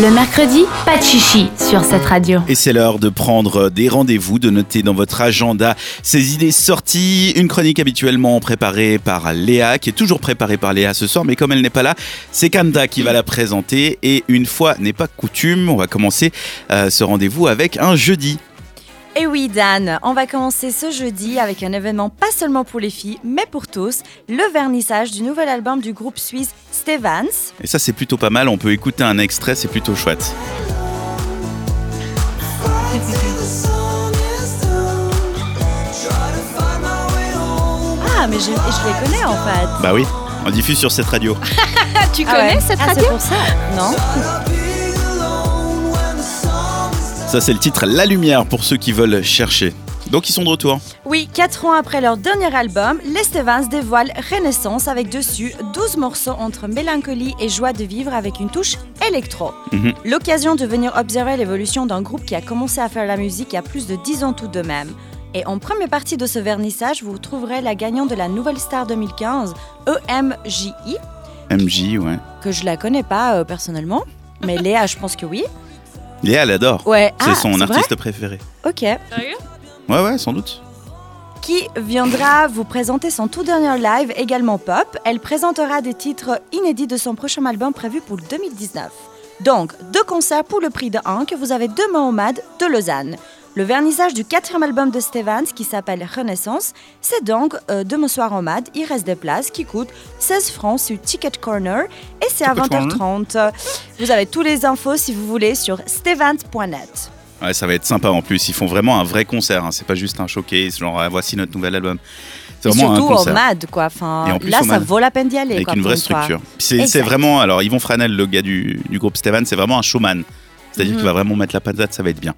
Le mercredi, pas de chichi sur cette radio. Et c'est l'heure de prendre des rendez-vous, de noter dans votre agenda ces idées sorties. Une chronique habituellement préparée par Léa, qui est toujours préparée par Léa ce soir, mais comme elle n'est pas là, c'est Kanda qui va la présenter. Et une fois n'est pas coutume, on va commencer euh, ce rendez-vous avec un jeudi. Et oui, Dan, on va commencer ce jeudi avec un événement pas seulement pour les filles, mais pour tous, le vernissage du nouvel album du groupe suisse Stevans. Et ça, c'est plutôt pas mal. On peut écouter un extrait, c'est plutôt chouette. Ah, mais je, je les connais en fait. Bah oui, on diffuse sur cette radio. tu Ah connais ouais. cette Ah, radio c'est pour ça Non Ça, c'est le titre La Lumière pour ceux qui veulent chercher. Donc, ils sont de retour. Oui, 4 ans après leur dernier album, les Stevens dévoilent Renaissance avec dessus 12 morceaux entre mélancolie et joie de vivre avec une touche électro. Mhm. L'occasion de venir observer l'évolution d'un groupe qui a commencé à faire la musique il y a plus de 10 ans tout de même. Et en première partie de ce vernissage, vous trouverez la gagnante de la Nouvelle Star 2015, EMJI, MJ, ouais. que je la connais pas euh, personnellement, mais Léa, je pense que oui. Léa, elle adore. Ouais, C'est ah, son artiste préféré. Ok. Ouais, ouais, sans doute. qui viendra vous présenter son tout dernier live, également pop. Elle présentera des titres inédits de son prochain album prévu pour 2019. Donc, deux concerts pour le prix de un que vous avez demain au MAD de Lausanne. Le vernissage du quatrième album de Stevens qui s'appelle Renaissance, c'est donc euh, demain soir au MAD. Il reste des places qui coûtent 16 francs sur Ticket Corner et c'est à Ticket 20h30. Vous avez toutes les infos si vous voulez sur stevens.net. Ouais, ça va être sympa en plus. Ils font vraiment un vrai concert. hein. C'est pas juste un showcase, genre ah, voici notre nouvel album. C'est vraiment surtout un au concert. MAD, quoi. Enfin, en plus là, au ça vaut la peine d'y aller. avec quoi, une vraie structure. C'est vraiment, alors Yvon Franel, le gars du, du groupe Steven, c'est vraiment un showman. C'est-à-dire Mhm. qu'il va vraiment mettre la patate, ça va être bien.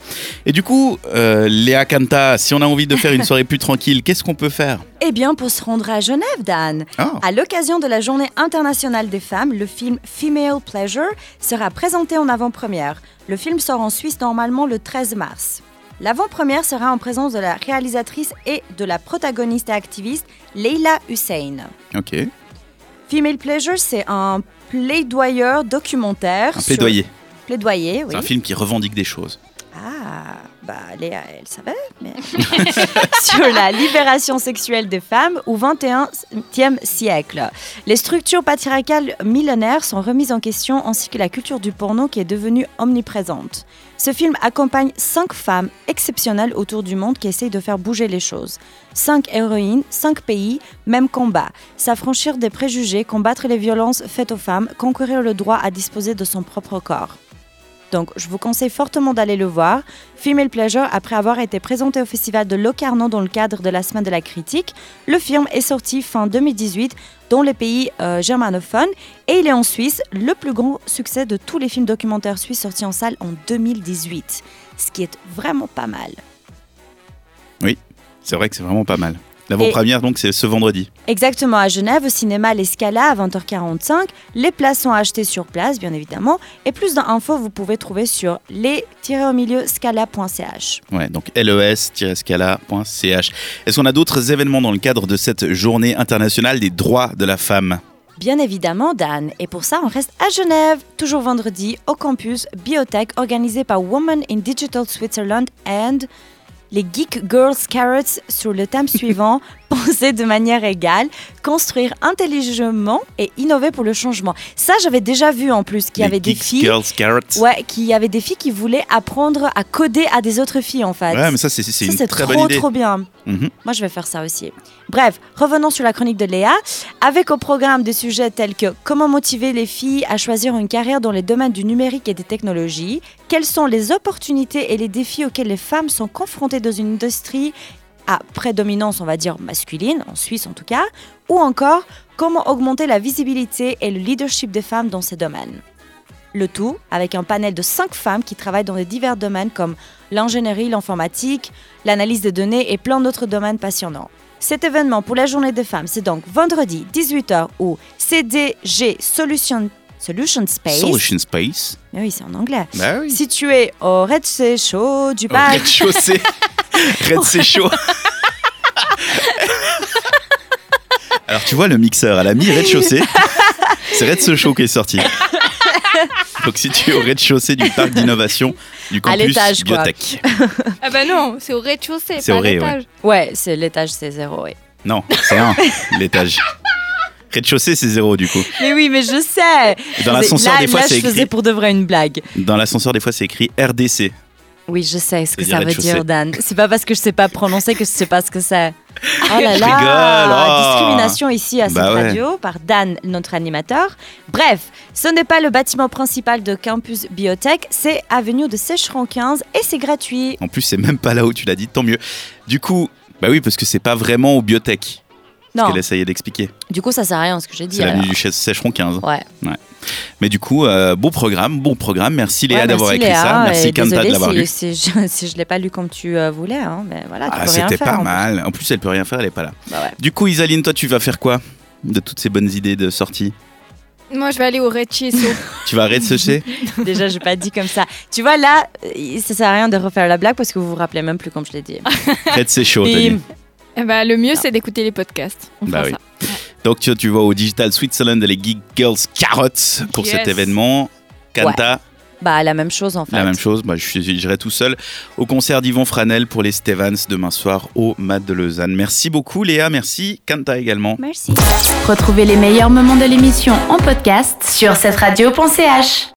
Et du coup, euh, Léa Kanta, si on a envie de faire une soirée plus tranquille, qu'est-ce qu'on peut faire? Eh bien, pour se rendre à Genève, Dan, Ah, à l'occasion de la Journée internationale des femmes, le film Female Pleasure sera présenté en avant-première. Le film sort en Suisse normalement le 13 mars. L'avant-première sera en présence de la réalisatrice et de la protagoniste et activiste Leila Hussein. ok. Female Pleasure, c'est un plaidoyeur documentaire. Un sur- plaidoyer. Plaidoyer, oui. C'est un film qui revendique des choses. Ah, bah Léa, elle savait, mais... Sur la libération sexuelle des femmes au XXIe siècle. Les structures patriarcales millénaires sont remises en question ainsi que la culture du porno qui est devenue omniprésente. Ce film accompagne cinq femmes exceptionnelles autour du monde qui essayent de faire bouger les choses. Cinq héroïnes, cinq pays, même combat. S'affranchir des préjugés, combattre les violences faites aux femmes, conquérir le droit à disposer de son propre corps. Donc, je vous conseille fortement d'aller le voir. Female Pleasure, après avoir été présenté au festival de Locarno dans le cadre de la Semaine de la Critique, le film est sorti fin 2018 dans les pays euh, germanophones et il est en Suisse le plus grand succès de tous les films documentaires suisses sortis en salle en 2018. Ce qui est vraiment pas mal. C'est vrai que c'est vraiment pas mal. L'avant-première, donc, c'est ce vendredi. Exactement, à Genève, au cinéma L'Escala à 20h45. Les places sont achetées sur place, bien évidemment. Et plus d'infos, vous pouvez trouver sur les-scala.ch. Ouais, donc les-scala.ch. Est-ce qu'on a d'autres événements dans le cadre de cette journée internationale des droits de la femme? Bien évidemment, Dan. Et pour ça, on reste à Genève, toujours vendredi, au campus Biotech, organisé par Women in Digital Switzerland and les Geek Girls Carrots sur le thème suivant penser de manière égale, construire intelligemment et innover pour le changement. Ça, j'avais déjà vu en plus qu'il y avait des filles. Girls, Carrots. Ouais, qu'il y avait des filles qui voulaient apprendre à coder à des autres filles en fait. Ouais, mais ça, c'est une très trop bonne idée. trop bien. Mhm. Moi, je vais faire ça aussi. Bref, revenons sur la chronique de Léa. Avec au programme des sujets tels que comment motiver les filles à choisir une carrière dans les domaines du numérique et des technologies, quelles sont les opportunités et les défis auxquels les femmes sont confrontées dans une industrie à prédominance, on va dire, masculine, en Suisse en tout cas, ou encore comment augmenter la visibilité et le leadership des femmes dans ces domaines. Le tout avec un panel de cinq femmes qui travaillent dans des divers domaines comme l'ingénierie, l'informatique, l'analyse de données et plein d'autres domaines passionnants. Cet événement pour la journée des femmes, c'est donc vendredi 18h au CDG Solution, Solution Space. Solution Space. Mais oui, c'est en anglais. Bah oui. Situé au rez-de-chaussée du Au parc. Rez-de-chaussée. Red, c'est chaud. Alors, tu vois, le mixeur, elle a mis rez-de-chaussée. C'est chaud qui est sorti. Donc situé au rez-de-chaussée du parc d'innovation du À campus l'étage, quoi. Biotech. Ah bah non, c'est au rez-de-chaussée, C'est pas au à rez, l'étage. Ouais, c'est l'étage, c'est zéro, oui. Non, c'est un, l'étage. Rez-de-chaussée, c'est zéro du coup. Mais oui, mais je sais. Et dans l'ascenseur, des fois, c'est je faisais écrit. pour de vrai une blague. Dans l'ascenseur, des fois, c'est écrit RDC. Oui, je sais ce que ça veut dire, Dan. C'est pas parce que je sais pas prononcer que je sais pas ce que c'est. Oh là Je là rigole, oh. Discrimination ici à cette Bah ouais. radio par Dan, notre animateur. Bref, ce n'est pas le bâtiment principal de Campus Biotech, c'est avenue de Sécheron 15 et c'est gratuit. En plus, c'est même pas là où tu l'as dit, tant mieux. Du coup, bah oui, parce que c'est pas vraiment au biotech. Ce Non, qu'elle essayait d'expliquer. du coup, ça sert à rien ce que j'ai dit. C'est alors. l'avenue du Sécheron 15. Ouais. Mais du coup, euh, bon programme, bon programme. Merci Léa Ouais, d'avoir écrit Léa, ça. Merci Kanta de désolée l'avoir si, lu. Si je, si je l'ai pas lu comme tu euh, voulais, hein, mais voilà, tu Ah, peux rien c'était pas en plus. mal. En plus, elle peut rien faire, elle est pas là. Bah ouais. Du coup, Isaline, toi, tu vas faire quoi de toutes ces bonnes idées de sortie? Moi, je vais aller au rez-de-chaussée. Tu vas arrêter de sécher Déjà, j'ai pas dit comme ça. Tu vois, là, ça sert à rien de refaire la blague parce que vous vous rappelez même plus comme je l'ai dit. Arrête, bah, le mieux, c'est d'écouter les podcasts. On Bah fera oui. ça. Donc, tu, tu vas au Digital Switzerland et les Geek Girls Carrots pour Yes. cet événement. Kanta, Bah, la même chose en fait. la même chose. Moi, je suis- j'irai tout seul au concert d'Yvon Franel pour les Stevens demain soir au Mat de Lausanne. Merci beaucoup, Léa. Merci, Kanta également. Merci. Retrouvez les meilleurs moments de l'émission en podcast sur cette radio.ch.